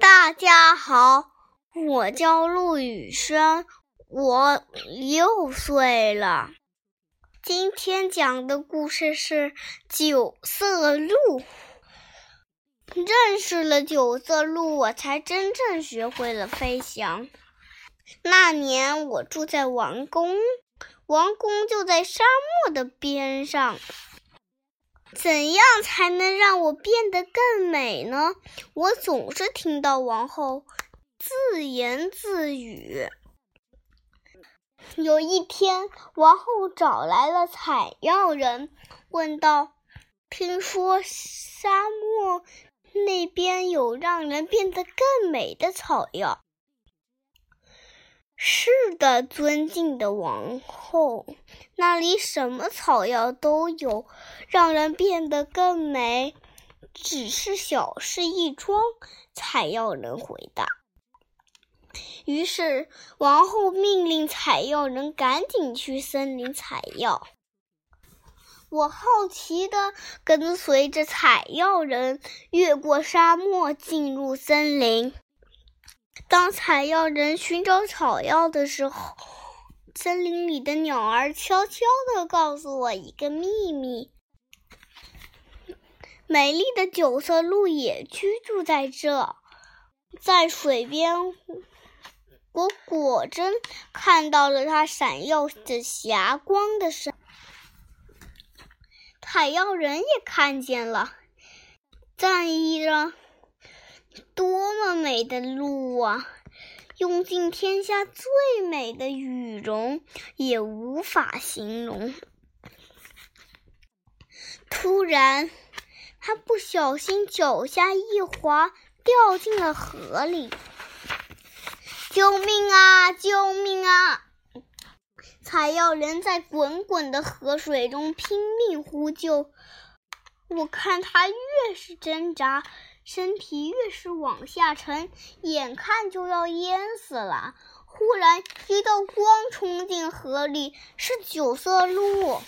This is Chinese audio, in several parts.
大家好，我叫陆雨轩，我六岁了。今天讲的故事是九色鹿。认识了九色鹿，我才真正学会了飞翔。那年我住在王宫，王宫就在沙漠的边上。怎样才能让我变得更美呢？我总是听到王后自言自语。有一天，王后找来了采药人，问道：“听说沙漠那边有让人变得更美的草药？”是的，尊敬的王后，那里什么草药都有，让人变得更美，只是小事一桩。采药人回答。于是，王后命令采药人赶紧去森林采药。我好奇的跟随着采药人，越过沙漠，进入森林。当采药人寻找草药的时候，森林里的鸟儿悄悄地告诉我一个秘密：美丽的九色鹿也居住在这。在水边，我果真看到了它闪耀着霞光的身。采药人也看见了，赞意着。多么美的鹿啊！用尽天下最美的羽绒也无法形容。突然，他不小心脚下一滑，掉进了河里。救命啊！救命啊！采药人在滚滚的河水中拼命呼救。我看他越是挣扎。身体越是往下沉，眼看就要淹死了。忽然，一道光冲进河里，是九色鹿。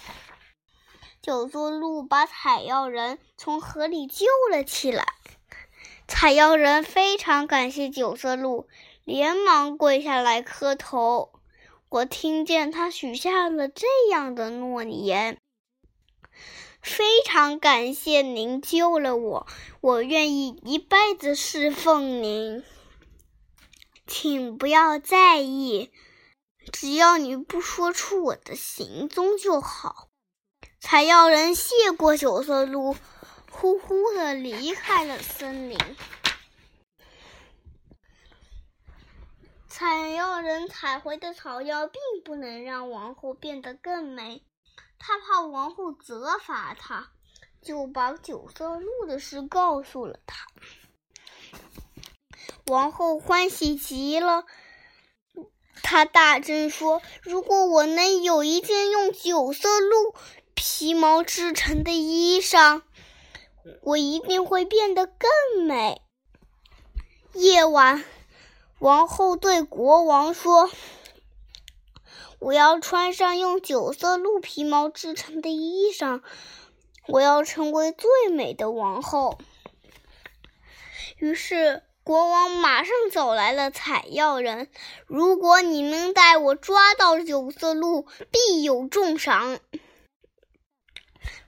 九色鹿把采药人从河里救了起来。采药人非常感谢九色鹿，连忙跪下来磕头。我听见他许下了这样的诺言。非常感谢您救了我，我愿意一辈子侍奉您。请不要在意，只要你不说出我的行踪就好。采药人谢过九色鹿，呼呼的离开了森林。采药人采回的草药并不能让王后变得更美。他怕王后责罚他，就把九色鹿的事告诉了他。王后欢喜极了，她大声说：“如果我能有一件用九色鹿皮毛制成的衣裳，我一定会变得更美。”夜晚，王后对国王说。我要穿上用九色鹿皮毛制成的衣裳，我要成为最美的王后。于是国王马上找来了采药人。如果你能带我抓到九色鹿，必有重赏。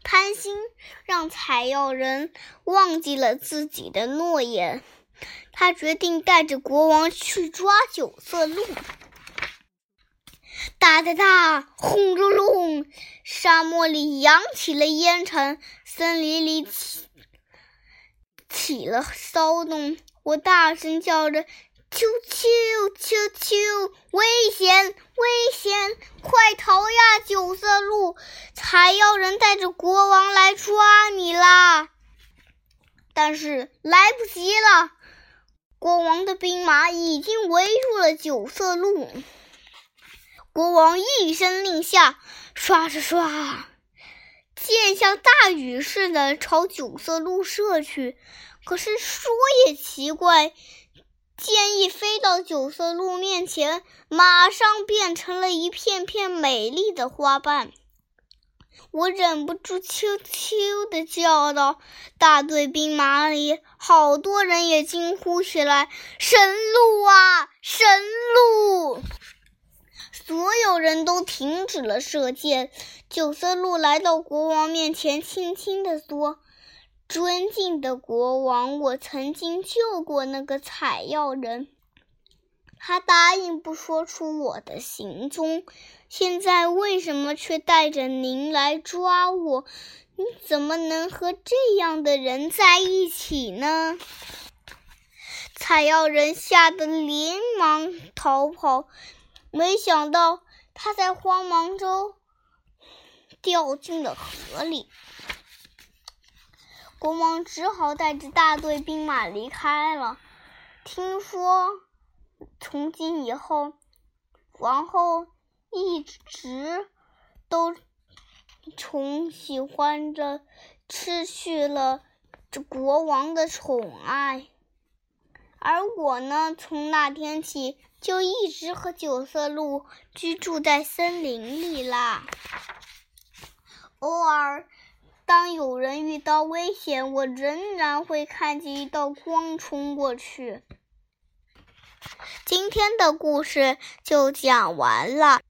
贪心让采药人忘记了自己的诺言，他决定带着国王去抓九色鹿。哒哒哒，轰隆隆！沙漠里扬起了烟尘，森林里起起了骚动。我大声叫着：“啾啾啾啾！危险，危险！快逃呀，九色鹿！采药人带着国王来抓你啦！”但是来不及了，国王的兵马已经围住了九色鹿。国王一声令下，唰唰唰，箭像大雨似的朝九色鹿射去。可是说也奇怪，箭一飞到九色鹿面前，马上变成了一片片美丽的花瓣。我忍不住啾啾的叫道：“大队兵马里，好多人也惊呼起来：‘神鹿啊，神鹿！’所有人都停止了射箭。九色鹿来到国王面前，轻轻地说：‘尊敬的国王，我曾经救过那个采药人。’”他答应不说出我的行踪，现在为什么却带着您来抓我？你怎么能和这样的人在一起呢？采药人吓得连忙逃跑，没想到他在慌忙中掉进了河里。国王只好带着大队兵马离开了。听说。从今以后，王后一直都宠喜欢着，失去了这国王的宠爱。而我呢，从那天起就一直和九色鹿居住在森林里啦。偶尔，当有人遇到危险，我仍然会看见一道光冲过去。今天的故事就讲完了。